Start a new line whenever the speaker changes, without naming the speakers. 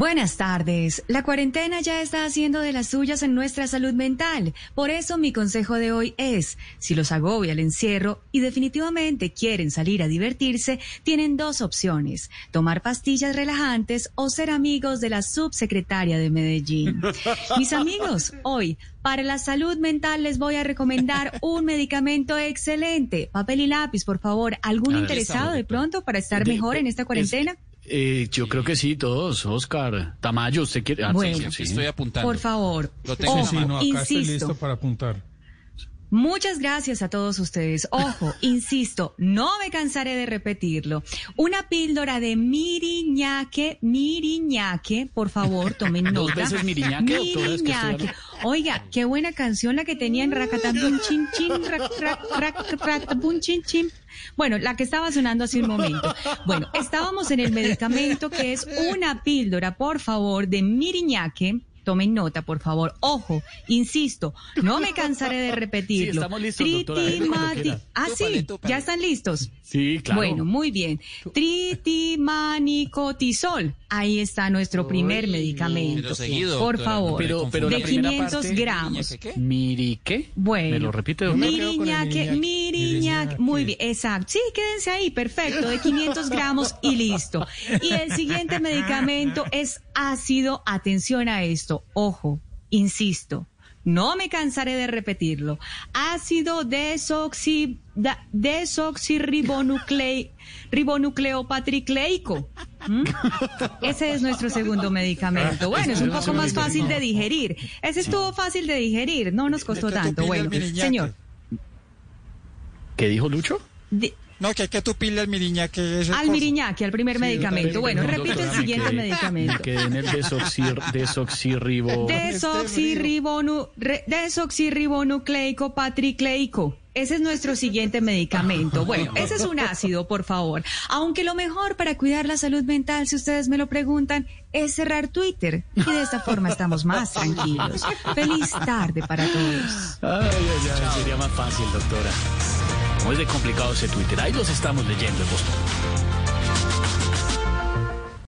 Buenas tardes. La cuarentena ya está haciendo de las suyas en nuestra salud mental. Por eso mi consejo de hoy es, si los agobia el encierro y definitivamente quieren salir a divertirse, tienen dos opciones, tomar pastillas relajantes o ser amigos de la subsecretaria de Medellín. Mis amigos, hoy, para la salud mental les voy a recomendar un medicamento excelente. Papel y lápiz, por favor. ¿Algún interesado de pronto para estar mejor en esta cuarentena?
Eh, yo creo que sí, todos. Oscar, Tamayo, ¿usted quiere? Ah,
Bueno.
sí, sí.
Estoy apuntando.
Por favor.
Lo tengo.
Ojo,
Sí, sí, no, acá estoy
insisto.
listo para apuntar.
Muchas gracias a todos ustedes. Ojo, insisto, no me cansaré de repetirlo. Una píldora de miriñaque, miriñaque, por favor, tomen nota.
Dos veces miriñaque,
Miriñaque. Oiga, qué buena canción la que tenía en Racatambun Chin Chin, rac, rac, rac, Racatambun Chin Chin. Bueno, la que estaba sonando hace un momento. Bueno, estábamos en el medicamento que es una píldora, por favor, de miriñaque. Tomen nota, por favor. Ojo, insisto, no me cansaré de repetirlo.
Sí, estamos listos,
Tritimati-
quiera.
Ah, sí, ya están listos.
Sí, claro.
Bueno, muy bien. Tritimanicotisol. Ahí está nuestro primer medicamento.
Pero seguido,
Por
doctora,
favor.
Pero- pero
de
la primera
500
parte-
gramos.
¿Qué?
¿Miri qué?
Bueno.
¿Me lo repite,
Miriñaque,
miriñaque.
Muy bien, exacto. Sí, quédense ahí, perfecto, de 500 gramos y listo. Y el siguiente medicamento es ácido. Atención a esto. Ojo, insisto. No me cansaré de repetirlo. Ácido desoxi, da- desoxirribonucle- ribonucleopatricleico. ¿Mm? Ese es nuestro segundo medicamento. Bueno, es un poco más fácil de digerir. Ese estuvo fácil de digerir, no nos costó
¿De qué tú
tanto. Bueno, señor.
¿Qué dijo Lucho?
de-
No, que hay que tupirle al miriñaque.
al miriñaque, al primer medicamento. Bueno, repito el
me
siguiente
quedé-
medicamento.
Me quedé en el desoxir, desoxirribo...
Desoxirribonu, re- desoxirribonucleico patricleico. Ese es nuestro siguiente medicamento. Bueno, ese es un ácido, por favor. Aunque lo mejor para cuidar la salud mental, si ustedes me lo preguntan, es cerrar Twitter. Y de esta forma estamos más tranquilos. Feliz tarde para todos.
Ay, ay, ay, sería más fácil, doctora. ¿Cómo es de complicado ese Twitter? Ahí los estamos leyendo, Boston.